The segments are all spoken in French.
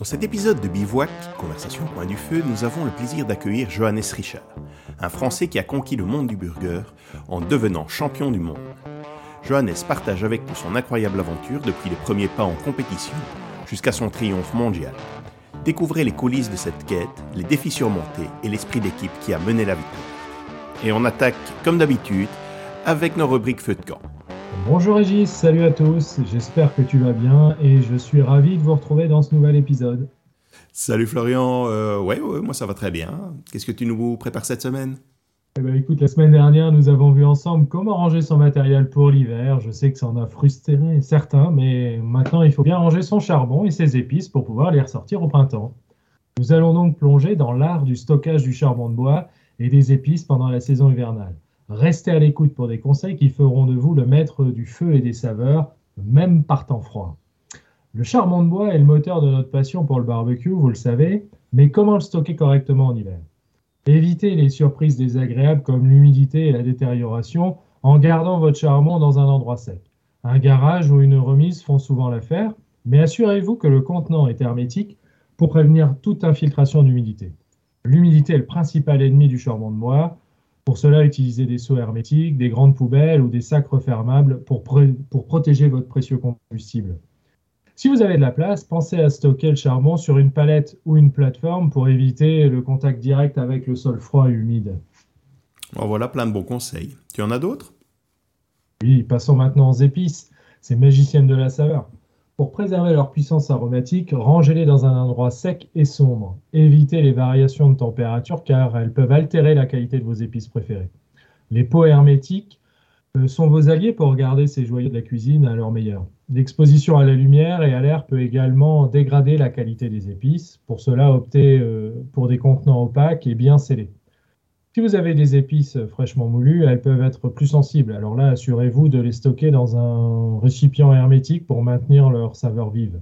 Dans cet épisode de Bivouac, Conversation Coin du Feu, nous avons le plaisir d'accueillir Johannes Richard, un Français qui a conquis le monde du burger en devenant champion du monde. Johannes partage avec nous son incroyable aventure depuis les premiers pas en compétition jusqu'à son triomphe mondial. Découvrez les coulisses de cette quête, les défis surmontés et l'esprit d'équipe qui a mené la victoire. Et on attaque, comme d'habitude, avec nos rubriques feu de camp. Bonjour Régis, salut à tous, j'espère que tu vas bien et je suis ravi de vous retrouver dans ce nouvel épisode. Salut Florian, euh, ouais, ouais, moi ça va très bien. Qu'est-ce que tu nous prépares cette semaine? Eh ben, écoute, la semaine dernière, nous avons vu ensemble comment ranger son matériel pour l'hiver. Je sais que ça en a frustré certains, mais maintenant il faut bien ranger son charbon et ses épices pour pouvoir les ressortir au printemps. Nous allons donc plonger dans l'art du stockage du charbon de bois et des épices pendant la saison hivernale. Restez à l'écoute pour des conseils qui feront de vous le maître du feu et des saveurs, même par temps froid. Le charbon de bois est le moteur de notre passion pour le barbecue, vous le savez, mais comment le stocker correctement en hiver? Évitez les surprises désagréables comme l'humidité et la détérioration en gardant votre charbon dans un endroit sec. Un garage ou une remise font souvent l'affaire, mais assurez-vous que le contenant est hermétique pour prévenir toute infiltration d'humidité. L'humidité est le principal ennemi du charbon de bois, pour cela, utilisez des seaux hermétiques, des grandes poubelles ou des sacs refermables pour, pour protéger votre précieux combustible. Si vous avez de la place, pensez à stocker le charbon sur une palette ou une plateforme pour éviter le contact direct avec le sol froid et humide. voilà plein de bons conseils. Tu en as d'autres? Oui, passons maintenant aux épices, ces magiciennes de la saveur. Pour préserver leur puissance aromatique, rangez-les dans un endroit sec et sombre. Évitez les variations de température car elles peuvent altérer la qualité de vos épices préférées. Les pots hermétiques euh, sont vos alliés pour garder ces joyaux de la cuisine à leur meilleur. L'exposition à la lumière et à l'air peut également dégrader la qualité des épices. Pour cela, optez euh, pour des contenants opaques et bien scellés. Si vous avez des épices fraîchement moulues, elles peuvent être plus sensibles. Alors là, assurez-vous de les stocker dans un récipient hermétique pour maintenir leur saveur vive.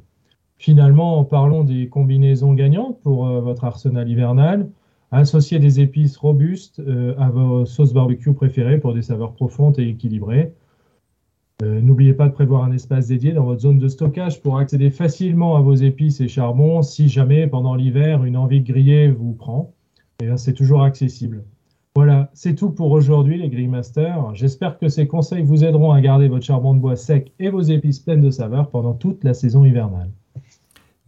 Finalement, parlons des combinaisons gagnantes pour euh, votre arsenal hivernal. Associez des épices robustes euh, à vos sauces barbecue préférées pour des saveurs profondes et équilibrées. Euh, n'oubliez pas de prévoir un espace dédié dans votre zone de stockage pour accéder facilement à vos épices et charbons si jamais pendant l'hiver une envie de griller vous prend. Eh c'est toujours accessible. Voilà, c'est tout pour aujourd'hui les Grillmasters. J'espère que ces conseils vous aideront à garder votre charbon de bois sec et vos épices pleines de saveur pendant toute la saison hivernale.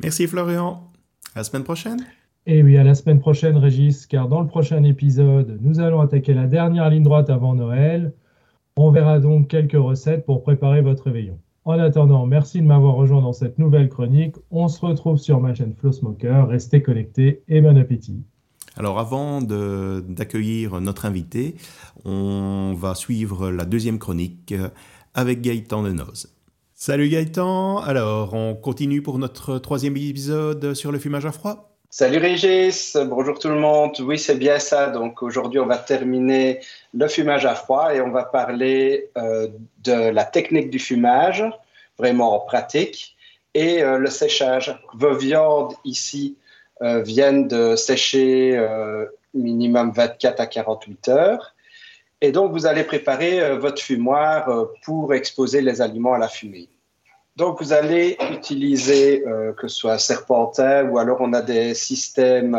Merci Florian. À la semaine prochaine. Et oui, à la semaine prochaine Régis, car dans le prochain épisode, nous allons attaquer la dernière ligne droite avant Noël. On verra donc quelques recettes pour préparer votre réveillon. En attendant, merci de m'avoir rejoint dans cette nouvelle chronique. On se retrouve sur ma chaîne Flow Smoker. Restez connectés et bon appétit. Alors avant d'accueillir notre invité, on va suivre la deuxième chronique avec Gaëtan Denoz. Salut Gaëtan, alors on continue pour notre troisième épisode sur le fumage à froid Salut Régis, bonjour tout le monde. Oui, c'est bien ça. Donc aujourd'hui, on va terminer le fumage à froid et on va parler euh, de la technique du fumage, vraiment en pratique, et euh, le séchage. Vos viandes ici euh, viennent de sécher euh, minimum 24 à 48 heures. Et donc, vous allez préparer euh, votre fumoir pour exposer les aliments à la fumée. Donc, vous allez utiliser que ce soit serpentin ou alors on a des systèmes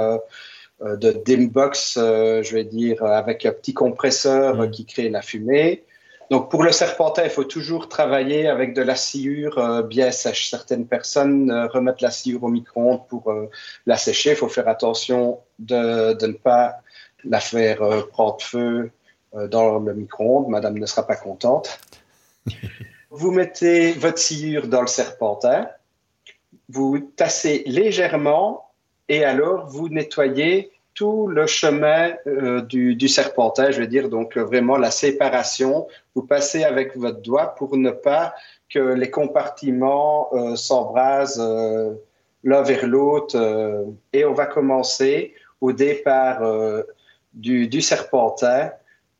de dimbox, je vais dire, avec un petit compresseur mmh. qui crée la fumée. Donc, pour le serpentin, il faut toujours travailler avec de la sciure euh, bien sèche. Certaines personnes euh, remettent la sciure au micro-ondes pour euh, la sécher. Il faut faire attention de, de ne pas la faire prendre feu dans le micro-ondes. Madame ne sera pas contente. vous mettez votre sciure dans le serpentin. Vous tassez légèrement et alors vous nettoyez tout le chemin euh, du, serpentin, je veux dire, donc euh, vraiment la séparation. Vous passez avec votre doigt pour ne pas que les compartiments euh, s'embrasent l'un vers l'autre. et on va commencer au départ du serpentin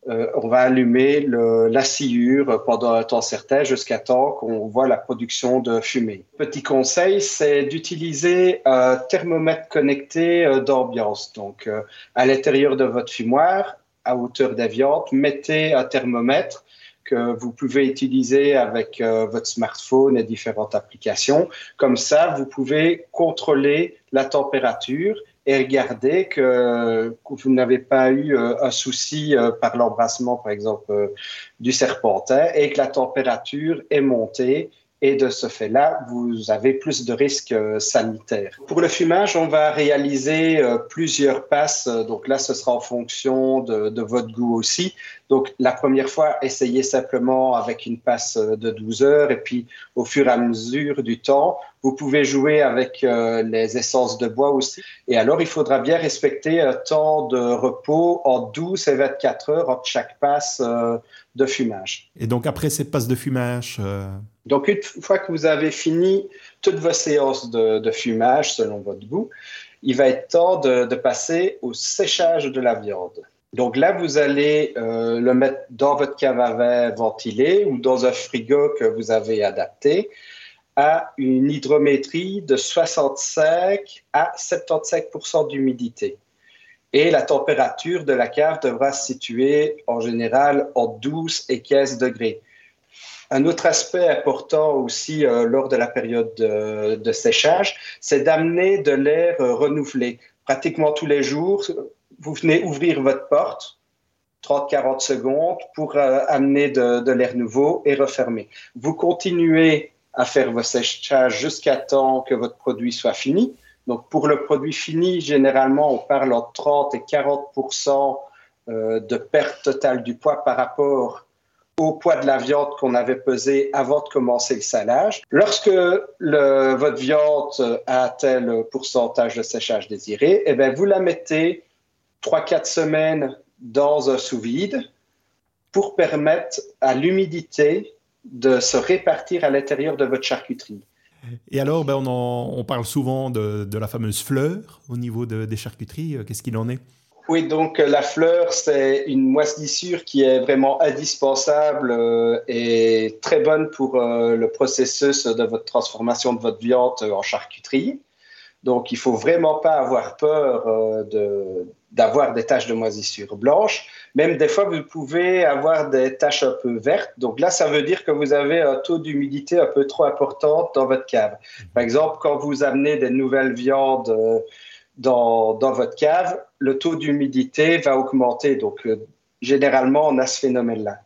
euh, on va allumer la sciure pendant un temps certain jusqu'à temps qu'on voit la production de fumée. Petit conseil, c'est d'utiliser un thermomètre connecté euh, d'ambiance. Donc, euh, à l'intérieur de votre fumoir, à hauteur des viandes, mettez un thermomètre que vous pouvez utiliser avec votre smartphone et différentes applications. Comme ça, vous pouvez contrôler la température et regarder que, vous n'avez pas eu euh, un souci euh, par l'embrassement, par exemple, du serpentin et que la température est montée et de ce fait-là, vous avez plus de risques euh, sanitaires. Pour le fumage, on va réaliser euh, plusieurs passes. Donc là, ce sera en fonction de, votre goût aussi. Donc la première fois, essayez simplement avec une passe euh, de 12 heures et puis au fur et à mesure du temps, vous pouvez jouer avec les essences de bois aussi. Et alors, il faudra bien respecter un temps de repos en 12 et 24 heures entre chaque passe de fumage. Et donc après ces passes de fumage donc, une fois que vous avez fini toutes vos séances de, fumage selon votre goût, il va être temps de, passer au séchage de la viande. Donc là, vous allez euh, le mettre dans votre cave à vin ventilé ou dans un frigo que vous avez adapté à une hydrométrie de 65 à 75 d'humidité. Et la température de la cave devra se situer en général entre 12 et 15 degrés. Un autre aspect important aussi euh, lors de la période de, séchage, c'est d'amener de l'air euh, renouvelé. Pratiquement tous les jours, vous venez ouvrir votre porte, 30-40 secondes, pour euh, amener de, l'air nouveau et refermer. Vous continuez à faire vos séchages jusqu'à temps que votre produit soit fini. Donc pour le produit fini, généralement, on parle entre 30 et 40% de perte totale du poids par rapport au poids de la viande qu'on avait pesé avant de commencer le salage. Lorsque votre viande a le pourcentage de séchage désiré, eh bien, vous la mettez 3-4 semaines dans un sous-vide pour permettre à l'humidité de se répartir à l'intérieur de votre charcuterie. Et alors, ben, on, parle souvent de, la fameuse fleur au niveau de, des charcuteries. Qu'est-ce qu'il en est? Oui, donc euh, la fleur, c'est une moisissure qui est vraiment indispensable euh, et très bonne pour euh, le processus de votre transformation de votre viande en charcuterie. Donc, il faut vraiment pas avoir peur d'avoir des taches de moisissure blanche. Même des fois, vous pouvez avoir des taches un peu vertes. Donc là, ça veut dire que vous avez un taux d'humidité un peu trop important dans votre cave. Par exemple, quand vous amenez des nouvelles viandes dans, votre cave, le taux d'humidité va augmenter. Donc, euh, généralement, on a ce phénomène-là.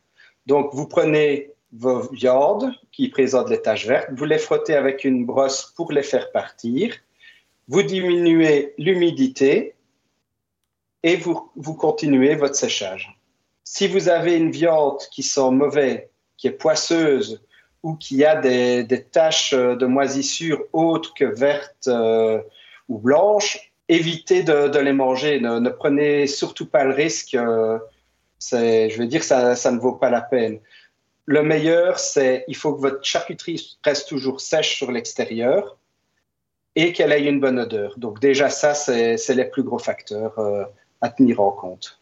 Donc, vous prenez vos viandes qui présentent les taches vertes, vous les frottez avec une brosse pour les faire partir, vous diminuez l'humidité et vous, continuez votre séchage. Si vous avez une viande qui sent mauvais, qui est poisseuse ou qui a des, taches de moisissure autres que vertes euh, ou blanches, évitez de, les manger. Ne, prenez surtout pas le risque. Euh, je veux dire, ça, ça ne vaut pas la peine. Le meilleur, c'est il faut que votre charcuterie reste toujours sèche sur l'extérieur et qu'elle ait une bonne odeur. Donc déjà, ça, c'est les plus gros facteurs euh, à tenir en compte.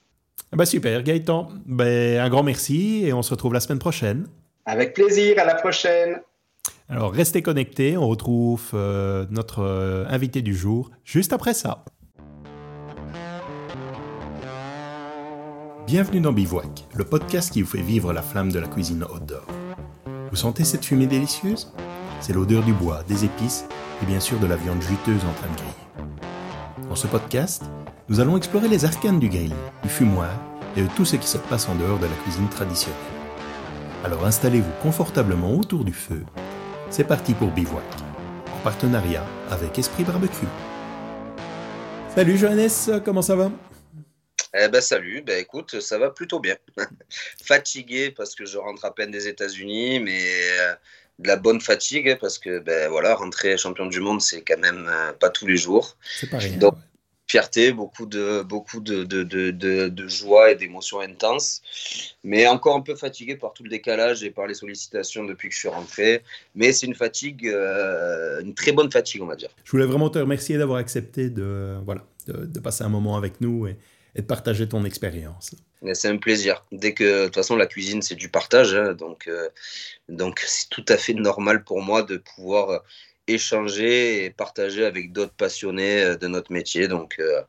Ah bah super, Gaëtan. Ben, un grand merci et on se retrouve la semaine prochaine. Avec plaisir, à la prochaine. Alors restez connectés, on retrouve euh, notre euh, invité du jour juste après ça. Bienvenue dans Bivouac, le podcast qui vous fait vivre la flamme de la cuisine outdoor. Vous sentez cette fumée délicieuse? C'est l'odeur du bois, des épices et bien sûr de la viande juteuse en train de griller. Dans ce podcast, nous allons explorer les arcanes du grill, du fumoir et de tout ce qui se passe en dehors de la cuisine traditionnelle. Alors installez-vous confortablement autour du feu c'est parti pour Bivouac, en partenariat avec Esprit Barbecue. Salut Johannes, comment ça va? Eh ben salut, ben écoute, ça va plutôt bien. Fatigué parce que je rentre à peine des États-Unis, mais euh, de la bonne fatigue parce que ben voilà, rentrer champion du monde, c'est quand même euh, pas tous les jours. C'est pareil. Donc, fierté, beaucoup de, beaucoup de, de, de, de joie et d'émotions intenses, mais encore un peu fatigué par tout le décalage et par les sollicitations depuis que je suis rentré. Mais c'est une fatigue, euh, une très bonne fatigue, on va dire. Je voulais vraiment te remercier d'avoir accepté de, voilà, de, passer un moment avec nous et, et de partager ton expérience. C'est un plaisir. Dès que, de toute façon, la cuisine, c'est du partage. Hein, donc, euh, donc c'est tout à fait normal pour moi de pouvoir échanger et partager avec d'autres passionnés euh, de notre métier. Donc, euh,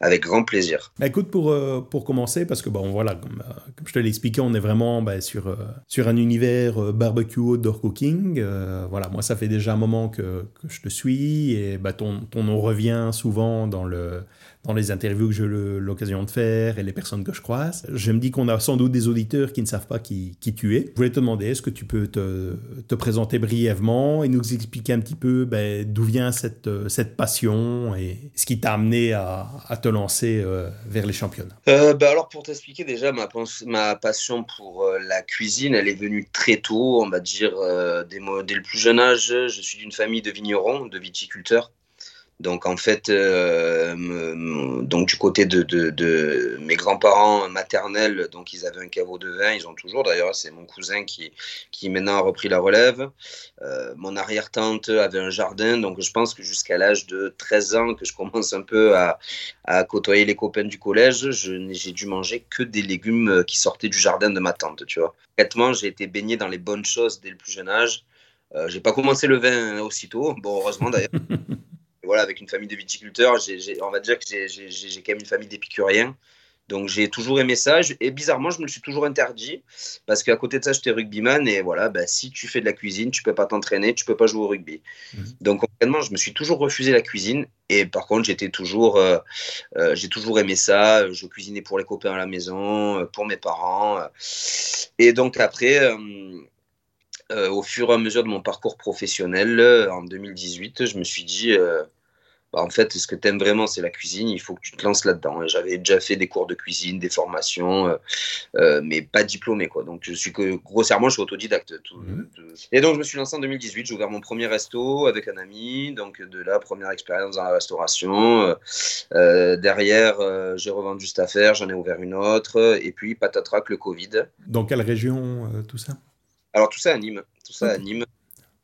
avec grand plaisir. Bah, écoute, pour, euh, pour commencer, parce que bon, voilà, comme, comme je te l'ai expliqué, on est vraiment bah, sur, sur un univers barbecue outdoor cooking. voilà, moi, ça fait déjà un moment que, que je te suis et bah, ton, ton nom revient souvent dans le dans les interviews que j'ai l'occasion de faire et les personnes que je croise. Je me dis qu'on a sans doute des auditeurs qui ne savent pas qui, tu es. Je voulais te demander, est-ce que tu peux te, te, présenter brièvement et nous expliquer un petit peu ben, d'où vient cette, cette passion et ce qui t'a amené à, te lancer euh, vers les championnats? Euh, ben Alors pour t'expliquer déjà, ma, passion pour euh, la cuisine, elle est venue très tôt, on va dire dès le plus jeune âge. Je suis d'une famille de vignerons, de viticulteurs. Donc en fait, euh, donc du côté de, mes grands-parents maternels, donc ils avaient un caveau de vin, ils ont toujours d'ailleurs, c'est mon cousin qui, qui maintenant a repris la relève. Euh, mon arrière-tante avait un jardin, donc je pense que jusqu'à l'âge de 13 ans, que je commence un peu à, côtoyer les copains du collège, j'ai dû manger que des légumes qui sortaient du jardin de ma tante, tu vois. J'ai été baigné dans les bonnes choses dès le plus jeune âge. Euh, j'ai pas commencé le vin aussitôt, bon heureusement d'ailleurs. voilà, avec une famille de viticulteurs, on va dire que j'ai quand même une famille d'épicuriens. Donc j'ai toujours aimé ça. Et bizarrement, je me le suis toujours interdit. Parce qu'à côté de ça, j'étais rugbyman. Et voilà, bah, si tu fais de la cuisine, tu peux pas t'entraîner, tu peux pas jouer au rugby. Mhm. Donc concrètement, je me suis toujours refusé la cuisine. Et par contre, j'étais toujours, euh, euh, j'ai toujours aimé ça. Je cuisinais pour les copains à la maison, euh, pour mes parents. Et donc après, euh, au fur et à mesure de mon parcours professionnel, en 2018, je me suis dit, bah, en fait, ce que tu aimes vraiment, c'est la cuisine, il faut que tu te lances là-dedans. J'avais déjà fait des cours de cuisine, des formations, mais pas diplômé. Quoi. Donc, je suis que, grossièrement, je suis autodidacte. Mmh. Et donc, je me suis lancé en 2018. J'ai ouvert mon premier resto avec un ami. Donc, de là, première expérience dans la restauration. derrière, j'ai revendu cette affaire, j'en ai ouvert une autre. Et puis, patatrac, le Covid. Dans quelle région tout ça? Alors tout ça à Nîmes, tout ça à Nîmes.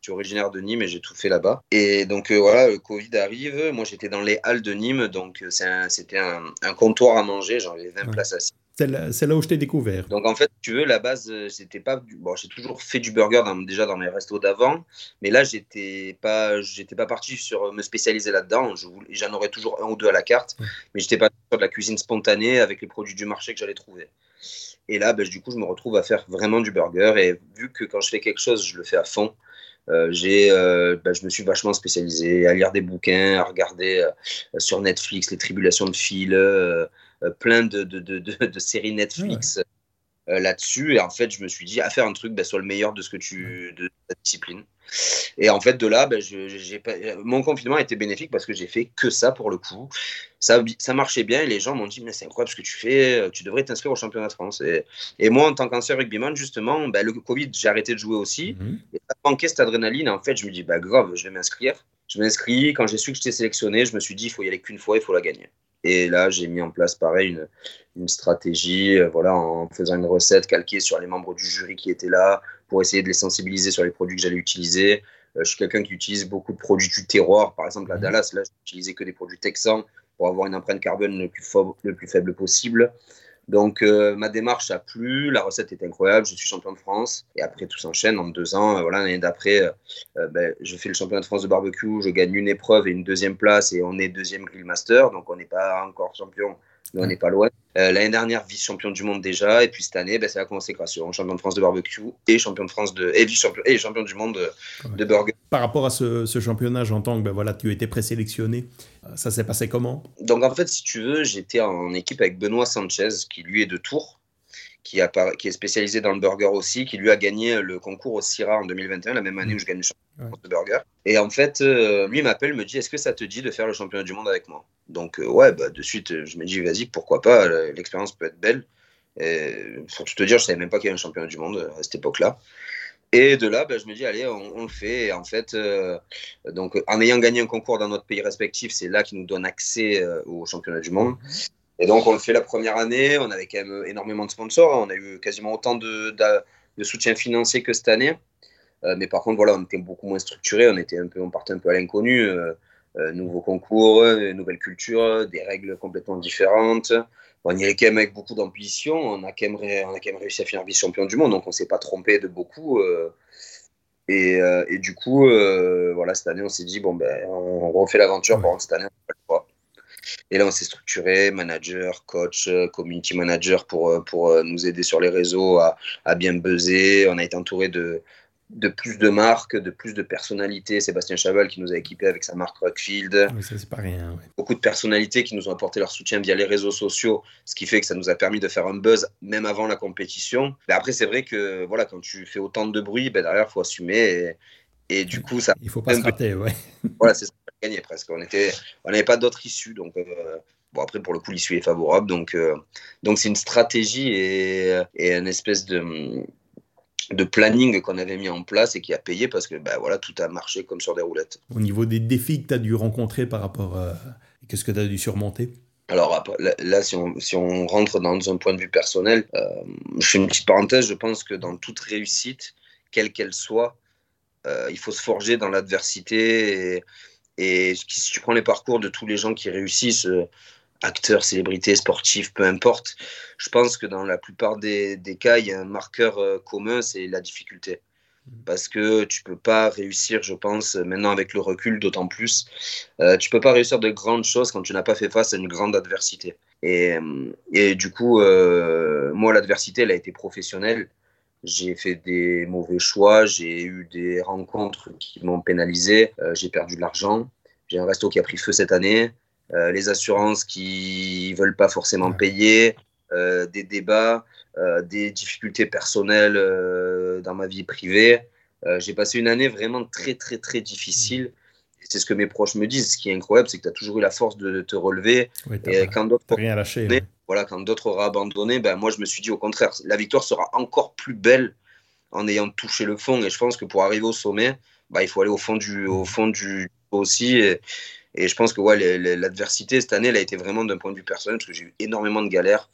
Suis originaire de Nîmes et j'ai tout fait là-bas. Et donc euh, voilà, le Covid arrive. Moi j'étais dans les halles de Nîmes, donc euh, c'était un, comptoir à manger. J'avais 20 places assises. C'est là, où je t'ai découvert. Donc en fait, tu veux, la base, euh, c'était pas. Bon, j'ai toujours fait du burger déjà dans mes restos d'avant, mais là, j'étais pas, j'étais pas parti sur me spécialiser là-dedans. J'en aurais toujours un ou deux à la carte, mais j'étais pas sur de la cuisine spontanée avec les produits du marché que j'allais trouver. Et là, ben, du coup, je me retrouve à faire vraiment du burger. Et vu que quand je fais quelque chose, je le fais à fond, euh, j'ai, euh, ben, je me suis vachement spécialisé à lire des bouquins, à regarder euh, sur Netflix les tribulations de Phil, plein de, de, de, de, séries Netflix. Là-dessus et en fait je me suis dit à faire un truc ben, soit le meilleur de ce que tu de ta discipline et en fait, de là, ben, j'ai mon confinement a été bénéfique parce que j'ai fait que ça pour le coup. Ça, ça marchait bien et les gens m'ont dit Mais c'est incroyable ce que tu fais, tu devrais t'inscrire au championnat de France. Et, et moi, en tant qu'ancien rugbyman, justement, ben, le Covid, j'ai arrêté de jouer aussi. Mhm. Et ça manquait cette adrénaline. En fait, je me dis Bah, grave, je vais m'inscrire. Je m'inscris. Quand j'ai su que j'étais sélectionné, je me suis dit Il faut y aller qu'une fois, il faut la gagner. Et là, j'ai mis en place pareil une, une stratégie, euh, voilà, en faisant une recette calquée sur les membres du jury qui étaient là, pour essayer de les sensibiliser sur les produits que j'allais utiliser. Euh, je suis quelqu'un qui utilise beaucoup de produits du terroir. Par exemple, à mhm. Dallas, là, j'utilisais que des produits texans pour avoir une empreinte carbone le plus, le plus faible possible. Donc, euh, ma démarche a plu, la recette est incroyable, je suis champion de France. Et après, tout s'enchaîne. En deux ans, euh, voilà, l'année d'après, ben, je fais le championnat de France de barbecue, je gagne une épreuve et une deuxième place, et on est deuxième grill master. Donc, on n'est pas encore champion, mais on n'est pas loin. Euh, l'année dernière, vice-champion du monde déjà. Et puis cette année, ben, c'est la consécration. Champion de France de barbecue et champion de France de. et vice-champion et champion du monde de, burger. Par rapport à ce, ce championnat, j'entends que ben, voilà, tu été présélectionné. Euh, ça s'est passé comment? Donc en fait, si tu veux, j'étais en équipe avec Benoît Sanchez, qui lui est de Tours qui, qui, est spécialisé dans le burger aussi, qui lui a gagné le concours au CIRA en 2021, la même année où je gagne le championnat burger. Et en fait, euh, lui m'appelle, me dit Est-ce que ça te dit de faire le championnat du monde avec moi? Donc, euh, ouais, bah, de suite, je me dis Vas-y, pourquoi pas L'expérience peut être belle. Et pour te dire, je savais même pas qu'il y avait un championnat du monde à cette époque-là. Et de là, bah, je me dis, allez, on, le fait. Et en fait, euh, donc, en ayant gagné un concours dans notre pays respectif, c'est là qui nous donne accès au championnat du monde. Et donc, on le fait la première année. On avait quand même énormément de sponsors. On a eu quasiment autant de, de, soutien financier que cette année. Euh, mais par contre, voilà, on était beaucoup moins structuré. On, on partait un peu à l'inconnu. Euh, euh, nouveaux concours, nouvelle culture, des règles complètement différentes. on y allait quand même avec beaucoup d'ambition. On, a quand même, réussi à finir vice-champion du monde. Donc, on ne s'est pas trompé de beaucoup. Et, et, du coup, voilà, cette année, on s'est dit, bon, ben, on, refait l'aventure. Ouais. cette année. Et là, on s'est structuré, manager, coach, community manager pour, pour nous aider sur les réseaux à, à bien buzzer. On a été entouré de, de plus de marques, de plus de personnalités. Sébastien Chaval qui nous a équipés avec sa marque Rockfield. Oui, ça, c'est pas rien. Ouais. Beaucoup de personnalités qui nous ont apporté leur soutien via les réseaux sociaux, ce qui fait que ça nous a permis de faire un buzz même avant la compétition. Mais après, c'est vrai que voilà, quand tu fais autant de bruit, ben derrière, il faut assumer. Et, et, du coup, ça. Il faut pas se rater, ouais. Voilà, c'est ça, gagné presque. On était, on n'avait pas d'autre issue, donc. Euh, Bon, après, pour le coup, l'issue est favorable. Donc, euh, donc c'est une stratégie et, et une espèce de, de planning qu'on avait mis en place et qui a payé parce que ben, voilà, tout a marché comme sur des roulettes. Au niveau des défis que tu as dû rencontrer par rapport à qu'est-ce que tu as dû surmonter? Alors là, si on, si on, rentre dans un point de vue personnel, euh, je fais une petite parenthèse, je pense que dans toute réussite, quelle qu'elle soit, euh, il faut se forger dans l'adversité. Et, et, si tu prends les parcours de tous les gens qui réussissent, euh, acteurs, célébrités, sportifs, peu importe. Je pense que dans la plupart des, des cas, il y a un marqueur euh, commun, c'est la difficulté. Parce que tu peux pas réussir, je pense, maintenant avec le recul d'autant plus, euh, tu peux pas réussir de grandes choses quand tu n'as pas fait face à une grande adversité. Et, et du coup, euh, moi, l'adversité, elle a été professionnelle. J'ai fait des mauvais choix, j'ai eu des rencontres qui m'ont pénalisé, euh, j'ai perdu de l'argent, j'ai un resto qui a pris feu cette année, euh, les assurances qui veulent pas forcément payer, euh, des débats, euh, des difficultés personnelles dans ma vie privée. J'ai passé une année vraiment très très très difficile. C'est ce que mes proches me disent. Ce qui est incroyable, c'est que tu as toujours eu la force de te relever. Oui, et quand d'autres rien lâché. Ouais. Voilà, quand d'autres auraient abandonné, ben moi je me suis dit au contraire, la victoire sera encore plus belle en ayant touché le fond. Et je pense que pour arriver au sommet, ben, il faut aller au fond du, au fond du aussi. Et, et je pense que ouais, l'adversité cette année, elle a été vraiment d'un point de vue personnel, parce que j'ai eu énormément de galères.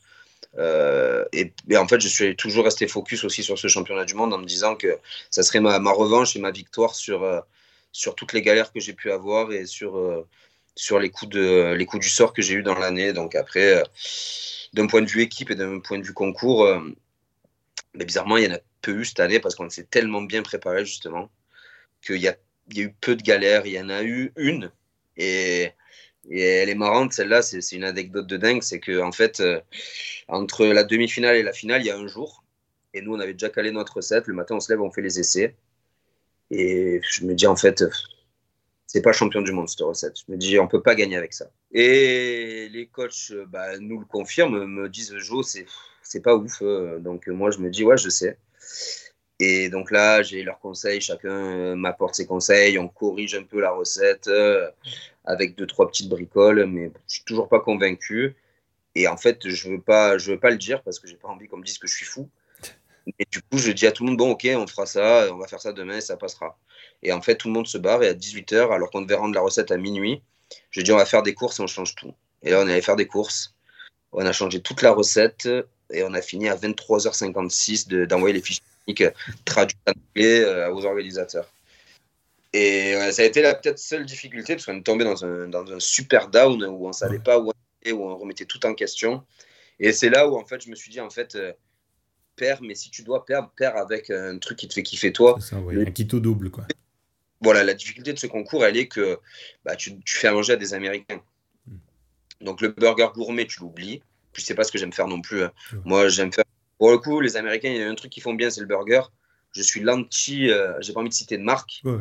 Euh, et, en fait, je suis toujours resté focus aussi sur ce championnat du monde en me disant que ça serait ma, revanche et ma victoire sur, euh, sur toutes les galères que j'ai pu avoir et sur, euh, sur les, coups de, les coups du sort que j'ai eu dans l'année. Donc après, d'un point de vue équipe et d'un point de vue concours, mais bizarrement, il y en a peu eu cette année parce qu'on s'est tellement bien préparé justement qu'il y a, y a eu peu de galères. Il y en a eu une et, et elle est marrante, celle-là, c'est une anecdote de dingue. C'est que en fait, euh, entre la demi-finale et la finale, il y a un jour. Et nous, on avait déjà calé notre recette. Le matin, on se lève, on fait les essais. Et je me dis, en fait, c'est pas champion du monde, cette recette. Je me dis, on peut pas gagner avec ça. Et les coachs bah, nous le confirment, me disent, Jo, c'est pas ouf. Donc moi, je me dis, ouais, je sais. Et donc là, j'ai leurs conseils, chacun m'apporte ses conseils, on corrige un peu la recette euh, avec deux, trois petites bricoles, mais je suis toujours pas convaincu. Et en fait, je veux veux pas le dire parce que j'ai pas envie qu'on me dise que je suis fou. Et du coup, je dis à tout le monde, bon, ok, on fera ça, on va faire ça demain et ça passera. Et en fait, tout le monde se barre et à 18h, alors qu'on devait rendre la recette à minuit, je dis, on va faire des courses et on change tout. Et là, on est allé faire des courses, on a changé toute la recette et on a fini à 23h56 d'envoyer les fiches traduit en anglais euh, aux organisateurs. Et ouais, ça a été la peut-être seule difficulté parce qu'on est tombé dans un, dans un super down où on ne savait pas où on était, où on remettait tout en question. Et c'est là où en fait je me suis dit en fait euh, perds, mais si tu dois perdre, perds avec un truc qui te fait kiffer toi. Ça, ouais, le... Un qui double quoi. Voilà, la difficulté de ce concours, elle est que bah, tu, tu fais à manger à des Américains. Mm. Donc le burger gourmet, tu l'oublies. Puis c'est pas ce que j'aime faire non plus. Hein. Mm. Moi, j'aime faire pour le coup, les Américains, il y a un truc qu'ils font bien, c'est le burger. Je suis l'anti, euh, j'ai pas envie de citer de marque. Ouais, ouais.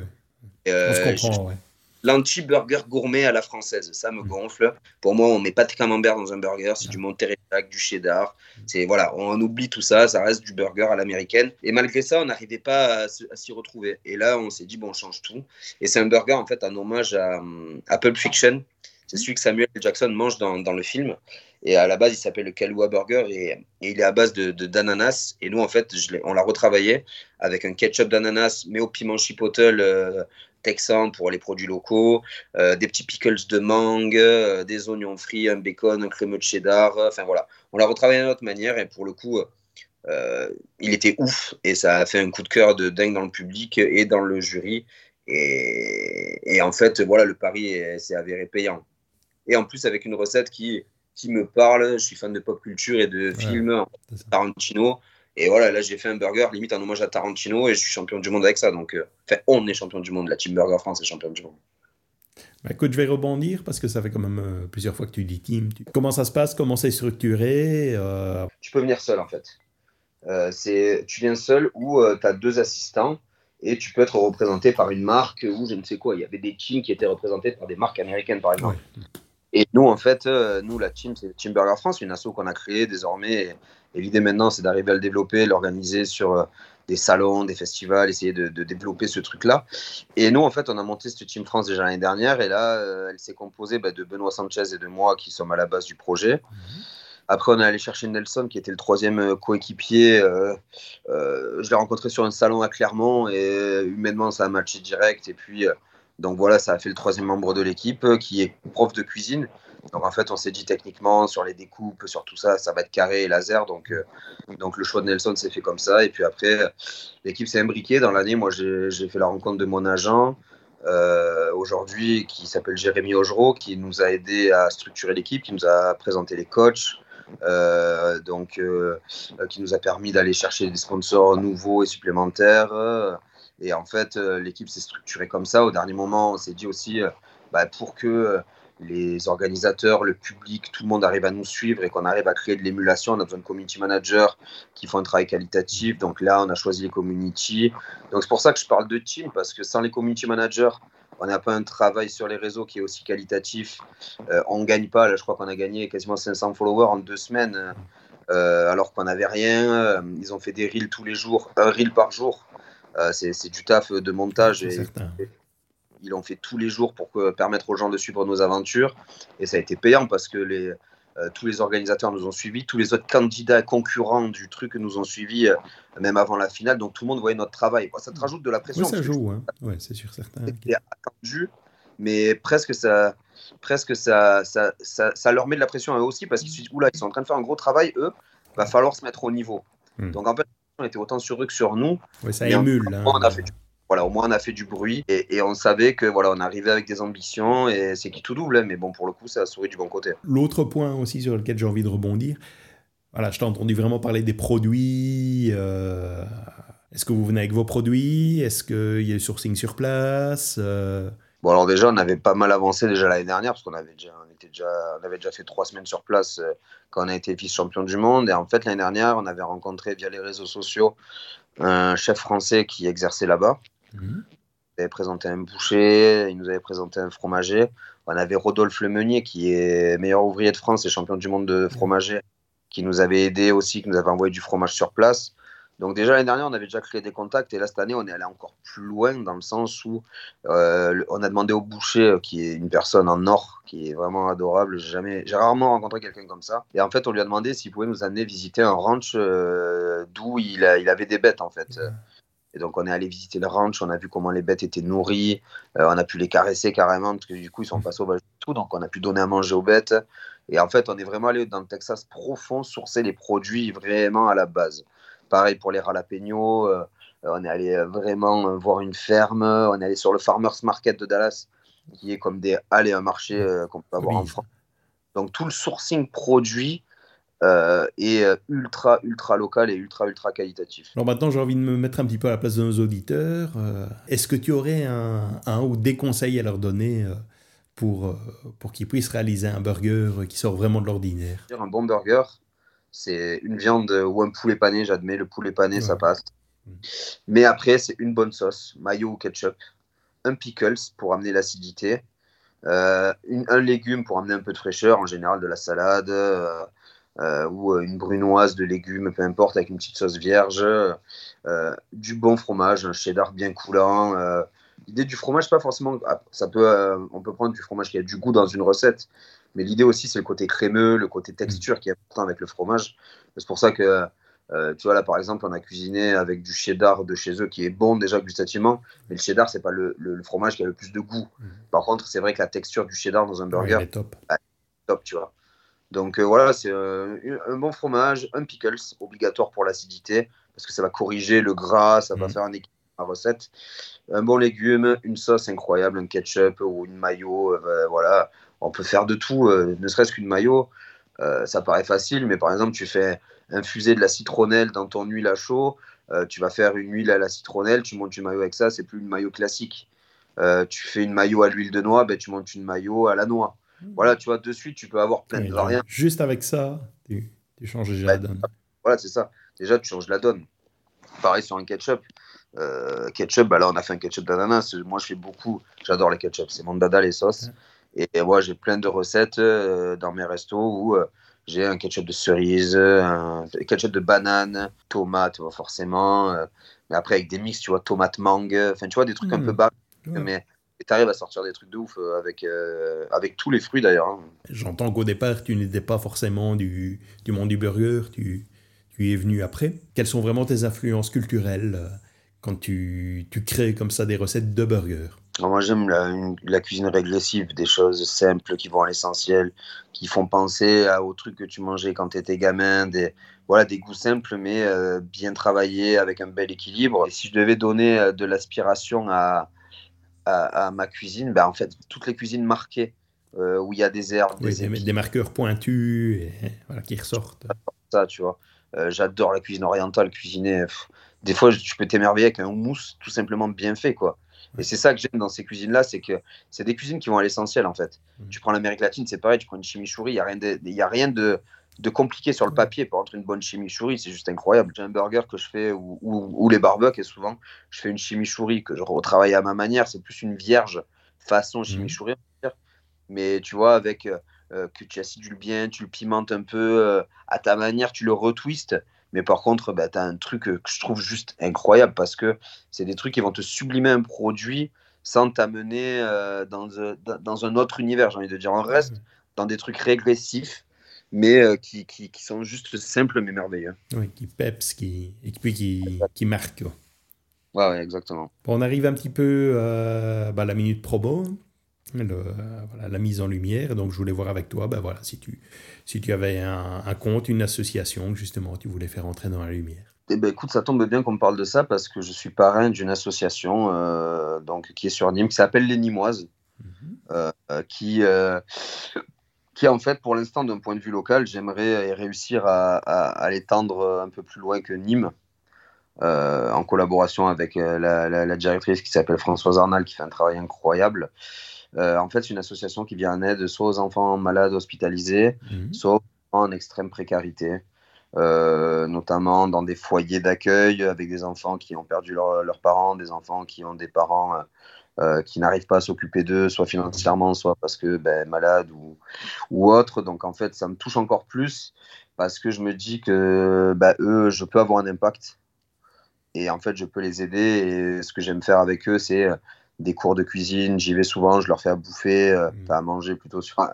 Euh, ouais. L'anti-burger gourmet à la française, ça me gonfle. Pour moi, on met pas de camembert dans un burger, c'est du Monterey-Jack, du cheddar. C'est voilà, on oublie tout ça, ça reste du burger à l'américaine. Et malgré ça, on n'arrivait pas à, à s'y retrouver. Et là, on s'est dit bon, on change tout. Et c'est un burger en fait un hommage à, à Pulp Fiction. C'est celui que Samuel Jackson mange dans, le film. Et à la base, il s'appelle le Kahlua Burger et, il est à base de, d'ananas. Et nous, en fait, on l'a retravaillé avec un ketchup d'ananas, mais au piment chipotle euh, texan pour les produits locaux, euh, des petits pickles de mangue, euh, des oignons frits, un bacon, un crémeux de cheddar. Enfin voilà, on l'a retravaillé d'une autre manière et pour le coup, il était ouf et ça a fait un coup de cœur de dingue dans le public et dans le jury. Et, et en fait, voilà, le pari s'est avéré payant. Et en plus, avec une recette qui qui me parle. Je suis fan de pop culture et de Ouais, films. Tarantino. Et voilà, là, j'ai fait un burger limite en hommage à Tarantino et je suis champion du monde avec ça. Donc, enfin, on est champion du monde. La Team Burger France est champion du monde. Bah, écoute, je vais rebondir parce que ça fait quand même plusieurs fois que tu dis team. Comment ça se passe? Comment c'est structuré Tu peux venir seul en fait. c'est tu viens seul ou tu as deux assistants et tu peux être représenté par une marque ou je ne sais quoi. Il y avait des teams qui étaient représentés par des marques américaines, par exemple. Et nous, en fait, euh, nous, la team, c'est Team Burger France, une asso qu'on a créée désormais. Et, l'idée maintenant, c'est d'arriver à le développer, l'organiser sur euh, des salons, des festivals, essayer de, développer ce truc-là. Et nous, en fait, on a monté cette Team France déjà l'année dernière. Et là, euh, elle s'est composée bah, de Benoît Sanchez et de moi qui sommes à la base du projet. Mhm. Après, on est allé chercher Nelson, qui était le troisième coéquipier. Euh, euh, je l'ai rencontré sur un salon à Clermont et humainement, ça a matché direct. Et puis, donc voilà, ça a fait le troisième membre de l'équipe qui est prof de cuisine. Donc en fait, on s'est dit techniquement sur les découpes, sur tout ça, ça va être carré et laser. Donc, donc le choix de Nelson s'est fait comme ça. Et puis après, l'équipe s'est imbriquée. Dans l'année, moi, j'ai fait la rencontre de mon agent. aujourd'hui qui s'appelle Jérémy Augereau, qui nous a aidé à structurer l'équipe, qui nous a présenté les coachs, euh, donc, euh, qui nous a permis d'aller chercher des sponsors nouveaux et supplémentaires. Et en fait, euh, l'équipe s'est structurée comme ça. Au dernier moment, on s'est dit aussi, bah, pour que les organisateurs, le public, tout le monde arrive à nous suivre et qu'on arrive à créer de l'émulation. On a besoin de community managers qui font un travail qualitatif. Donc là, on a choisi les community. Donc c'est pour ça que je parle de team parce que sans les community managers, on n'a pas un travail sur les réseaux qui est aussi qualitatif. Euh, on ne gagne pas. Là, je crois qu'on a gagné quasiment 500 followers en deux semaines, euh, alors qu'on n'avait rien. Euh, ils ont fait des reels tous les jours, un reel par jour. C'est du taf de montage. Et, ils l'ont fait tous les jours pour permettre aux gens de suivre nos aventures. Et ça a été payant parce que les, euh, tous les organisateurs nous ont suivis, tous les autres candidats concurrents du truc nous ont suivis, euh, même avant la finale. Donc tout le monde voyait notre travail. Ça te rajoute de la pression. Oui, ça joue, hein. ouais, c'est sûr, certain. C'était attendu, mais presque ça, presque ça, ça, ça, leur met de la pression à eux aussi parce qu'ils se disent oula, ils sont en train de faire un gros travail, eux, va falloir se mettre au niveau. Hmm. Donc en fait, on était autant sur eux que sur nous. Oui, ça émule. On, a fait du voilà, au moins on a fait du bruit et, on savait que voilà, on arrivait avec des ambitions et c'est qui tout double, hein, mais bon, pour le coup, ça a souri du bon côté. L'autre point aussi sur lequel j'ai envie de rebondir, voilà, je t'ai entendu vraiment parler des produits. Euh, est-ce que vous venez avec vos produits? Est-ce qu'il y a du sourcing sur place euh? Bon, alors déjà, on avait pas mal avancé déjà l'année dernière parce qu'on avait déjà, on était déjà, on avait déjà fait trois semaines sur place euh, quand on a été vice-champion du monde. Et en fait, l'année dernière, on avait rencontré via les réseaux sociaux un chef français qui exerçait là-bas. Mhm. Il avait présenté un boucher, il nous avait présenté un fromager. On avait Rodolphe Lemeunier, qui est meilleur ouvrier de France et champion du monde de fromager, qui nous avait aidé aussi, qui nous avait envoyé du fromage sur place. Donc déjà l'année dernière, on avait déjà créé des contacts et là cette année, on est allé encore plus loin dans le sens où euh, on a demandé au boucher, euh, qui est une personne en or, qui est vraiment adorable. J'ai jamais, j'ai rarement rencontré quelqu'un comme ça. Et en fait, on lui a demandé s'il pouvait nous amener visiter un ranch euh, d'où il, il, avait des bêtes en fait. Et donc, on est allé visiter le ranch, on a vu comment les bêtes étaient nourries, on a pu les caresser carrément, parce que du coup, ils sont pas sauvages du tout, donc on a pu donner à manger aux bêtes. Et en fait, on est vraiment allé dans le Texas profond, sourcer les produits vraiment à la base. Pareil pour les jalapenos, euh, on est allé vraiment voir une ferme, on est allé sur le Farmers Market de Dallas, qui est comme des halles et un marché euh, qu'on peut avoir en France. Donc, tout le sourcing produit, euh, euh, ultra, ultra local et ultra, ultra qualitatif. Alors maintenant, j'ai envie de me mettre un petit peu à la place de nos auditeurs. Euh, est-ce que tu aurais un, un, ou des conseils à leur donner pour, pour qu'ils puissent réaliser un burger qui sort vraiment de l'ordinaire? Un bon burger, c'est une viande ou un poulet pané, j'admets, le poulet pané, ça passe. Mm. Mais après, c'est une bonne sauce, mayo ou ketchup, un pickles pour amener l'acidité, un légume pour amener un peu de fraîcheur, en général de la salade, euh, ou euh, une brunoise de légumes, peu importe, avec une petite sauce vierge, euh, du bon fromage, un cheddar bien coulant. L'idée du fromage, pas forcément. Ah, ça peut, on peut prendre du fromage qui a du goût dans une recette, mais l'idée aussi, c'est le côté crémeux, le côté texture qui est important avec le fromage. C'est pour ça que, tu vois, là, par exemple, on a cuisiné avec du cheddar de chez eux qui est bon déjà gustativement, mais le cheddar, c'est pas le, fromage qui a le plus de goût. Mmh. Par contre, c'est vrai que la texture du cheddar dans un burger, est top. Bah, top, tu vois. Donc euh, voilà, c'est euh, un bon fromage, un pickles obligatoire pour l'acidité parce que ça va corriger le gras, ça va mm. faire un équilibre à recette. Un bon légume, une sauce incroyable, un ketchup ou une mayo, euh, voilà. On peut faire de tout, ne serait-ce qu'une mayo. ça paraît facile, mais par exemple, tu fais infuser de la citronnelle dans ton huile à chaud. tu vas faire une huile à la citronnelle, tu montes une maillot avec ça, c'est plus une maillot classique. tu fais une maillot à l'huile de noix, ben, tu montes une maillot à la noix. Mmh. Voilà, tu vois, de suite, tu peux avoir plein de variantes. Juste avec ça, tu, tu changes déjà la donne. Voilà, c'est ça. Déjà, tu changes la donne. Pareil sur un ketchup. Euh, ketchup, bah là, on a fait un ketchup d'ananas. Moi, je fais beaucoup. J'adore les ketchup. C'est mon dada, les sauces. Et, moi, j'ai plein de recettes euh, dans mes restos où euh, j'ai un ketchup de cerise, un ketchup de banane, tomate, forcément. mais après, avec des mix, tu vois, tomate mangue. Enfin, tu vois, des trucs un peu mmh. bas. Mais tu arrives à sortir des trucs de ouf avec, avec tous les fruits d'ailleurs. Hein. J'entends qu'au départ, tu n'étais pas forcément du, du monde du burger. Tu, tu es venu après. Quelles sont vraiment tes influences culturelles quand tu, tu crées comme ça des recettes de burgers moi, j'aime la, cuisine régressive, des choses simples qui vont à l'essentiel, qui font penser à, aux trucs que tu mangeais quand tu étais gamin, des, voilà, des goûts simples, mais euh, bien travaillés, avec un bel équilibre. Et si je devais donner euh, de l'aspiration à, à, ma cuisine, ben, en fait, toutes les cuisines marquées, euh, où il y a des herbes, des, des, marqueurs pointus et, voilà, qui ressortent. Ça, tu vois. J'adore la cuisine orientale, cuisiner des fois, tu peux t'émerveiller avec un houmous tout simplement bien fait, quoi. Et c'est ça que j'aime dans ces cuisines-là, c'est que c'est des cuisines qui vont à l'essentiel, en fait. Mmh. Tu prends l'Amérique latine, c'est pareil, tu prends une chimichurri, il n'y a rien, de, y a rien de, de compliqué sur le papier pour entre une bonne chimichurri, c'est juste incroyable. J'ai un burger que je fais, ou, ou, les barbecues, et souvent, je fais une chimichurri que je retravaille à ma manière, c'est plus une vierge façon mmh. chimichurri, mais tu vois, avec euh, euh, que tu acidules bien, tu le pimentes un peu euh, à ta manière, tu le retwistes mais par contre, bah, tu as un truc que je trouve juste incroyable parce que c'est des trucs qui vont te sublimer un produit sans t'amener euh, dans, euh, dans, un autre univers, j'ai envie de dire. On reste dans des trucs régressifs, mais euh, qui, qui, qui, sont juste simples mais merveilleux. Oui, qui peps, qui, et puis qui, qui marquent. Ouais, ouais, exactement. on arrive un petit peu bah, à la minute promo la mise en lumière. Donc, je voulais voir avec toi, ben voilà, si tu, si tu avais un, compte, une association que justement tu voulais faire entrer dans la lumière. Eh ben, écoute, ça tombe bien qu'on me parle de ça parce que je suis parrain d'une association donc, qui est sur Nîmes qui s'appelle Les Nîmoises, qui, qui en fait, pour l'instant, d'un point de vue local, j'aimerais réussir à, à, l'étendre un peu plus loin que Nîmes. en collaboration avec la, la, la directrice qui s'appelle Françoise Arnal, qui fait un travail incroyable. Euh, en fait, c'est une association qui vient en aide soit aux enfants malades hospitalisés, mhm. soit en extrême précarité. Euh, notamment dans des foyers d'accueil avec des enfants qui ont perdu leurs parents, des enfants qui ont des parents euh, qui n'arrivent pas à s'occuper d'eux, soit financièrement, soit parce que ben, malades ou, ou autre. Donc en fait, ça me touche encore plus parce que je me dis que ben, eux, je peux avoir un impact et en fait, je peux les aider. Et ce que j'aime faire avec eux, c'est des cours de cuisine, j'y vais souvent, je leur fais à bouffer, euh, mmh. à manger plutôt sur,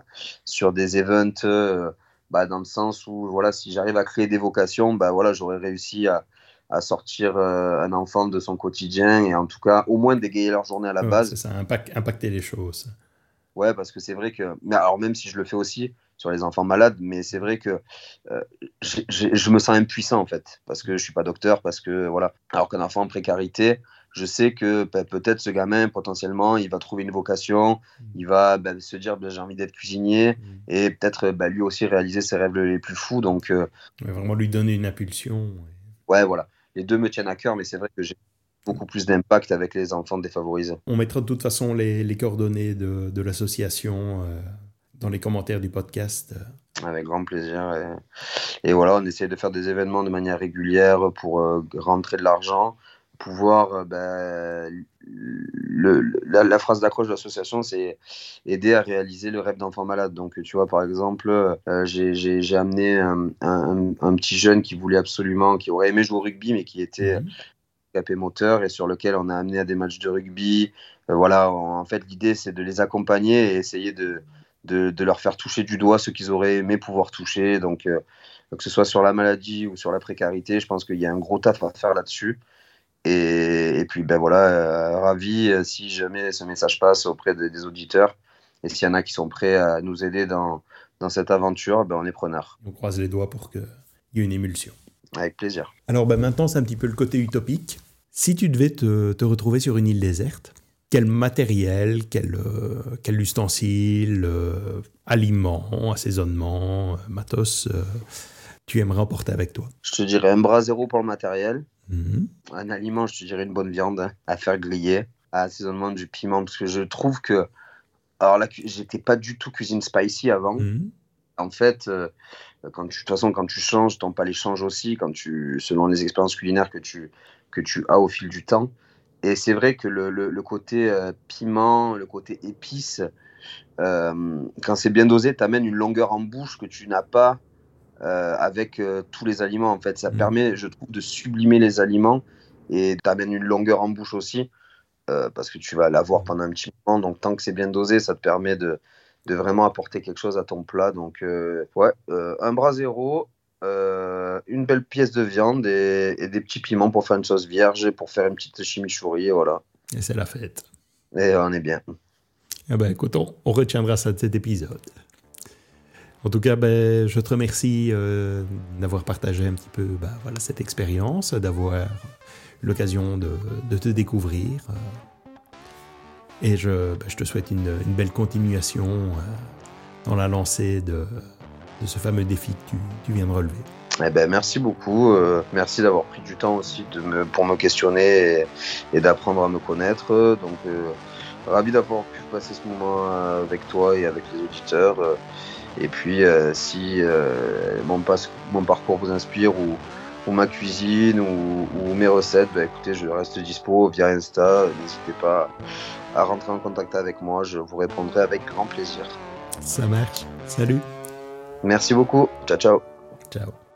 sur des events, euh, bah, dans le sens où voilà, si j'arrive à créer des vocations, bah, voilà, j'aurais réussi à, à sortir euh, un enfant de son quotidien et en tout cas au moins dégayer leur journée à la base. C'est ça, impacter les choses. Ouais, parce que c'est vrai que, mais alors même si je le fais aussi sur les enfants malades, mais c'est vrai que je me sens impuissant en fait, parce que je suis pas docteur, parce que voilà, alors qu'un enfant en précarité, je sais que ben, peut-être ce gamin, potentiellement, il va trouver une vocation, mmh. il va ben, se dire ben, j'ai envie d'être cuisinier mmh. et peut-être lui aussi réaliser ses rêves les plus fous. Donc, euh, vraiment lui donner une impulsion. Ouais, voilà. Les deux me tiennent à cœur, mais c'est vrai que j'ai beaucoup plus d'impact avec les enfants défavorisés. On mettra de toute façon les, coordonnées de, l'association euh, dans les commentaires du podcast. Avec grand plaisir. Et, voilà, on essaie de faire des événements de manière régulière pour euh, rentrer de l'argent pouvoir euh, le, la, phrase d'accroche de l'association c'est aider à réaliser le rêve d'enfant malade. Donc tu vois par exemple euh, j'ai amené un, un, petit jeune qui voulait absolument qui aurait aimé jouer au rugby mais qui était mmh. capé moteur et sur lequel on a amené à des matchs de rugby. Euh, voilà en fait l'idée c'est de les accompagner et essayer de, de, de, leur faire toucher du doigt ce qu'ils auraient aimé pouvoir toucher. Donc que ce soit sur la maladie ou sur la précarité je pense qu'il y a un gros taf à faire là-dessus et, puis, ben voilà, euh, ravi euh, si jamais ce message passe auprès des, auditeurs. Et s'il y en a qui sont prêts à nous aider dans, dans cette aventure, ben on est preneurs. On croise les doigts pour qu'il y ait une émulsion. Avec plaisir. Alors ben maintenant, c'est un petit peu le côté utopique. Si tu devais te, te retrouver sur une île déserte, quel matériel, quel, euh, quel ustensile, aliments, assaisonnement, matos tu aimerais emporter avec toi? Je te dirais un bras zéro pour le matériel. Mhm. Un aliment, je te dirais une bonne viande hein, à faire griller, à assaisonnement du piment, parce que je trouve que. Alors là, j'étais pas du tout cuisine spicy avant. Mhm. En fait, euh, quand tu, de toute façon, quand tu changes, ton palais change aussi, quand tu, selon les expériences culinaires que tu, que tu as au fil du temps. Et c'est vrai que le, le, le côté euh, piment, le côté épice, euh, quand c'est bien dosé, t'amène une longueur en bouche que tu n'as pas euh, avec euh, tous les aliments. En fait, ça Mhm. permet, je trouve, de sublimer les aliments et t'amène une longueur en bouche aussi euh, parce que tu vas l'avoir pendant un petit moment. Donc, tant que c'est bien dosé, ça te permet de, de vraiment apporter quelque chose à ton plat. Donc, ouais, un bras zéro, une belle pièce de viande et, et des petits piments pour faire une sauce vierge et pour faire une petite chimichurri. et Voilà. Et c'est la fête. Et on est bien. Eh ben, écoute, on, on retiendra ça de cet épisode. En tout cas, ben, je te remercie euh, d'avoir partagé un petit peu ben, cette expérience, d'avoir l'occasion de, te découvrir. euh. et je, ben, je te souhaite une, belle continuation euh, dans la lancée de, ce fameux défi que tu, viens de relever. Eh ben, merci beaucoup. merci d'avoir pris du temps aussi pour me questionner et, d'apprendre à me connaître. Donc, ravi d'avoir pu passer ce moment avec toi et avec les auditeurs. Et puis, euh, si euh, mon, pas- mon parcours vous inspire ou, ou ma cuisine ou, ou mes recettes, ben, écoutez, je reste dispo via Insta. N'hésitez pas à rentrer en contact avec moi. Je vous répondrai avec grand plaisir. Ça marche. Salut. Merci beaucoup. Ciao, ciao. Ciao.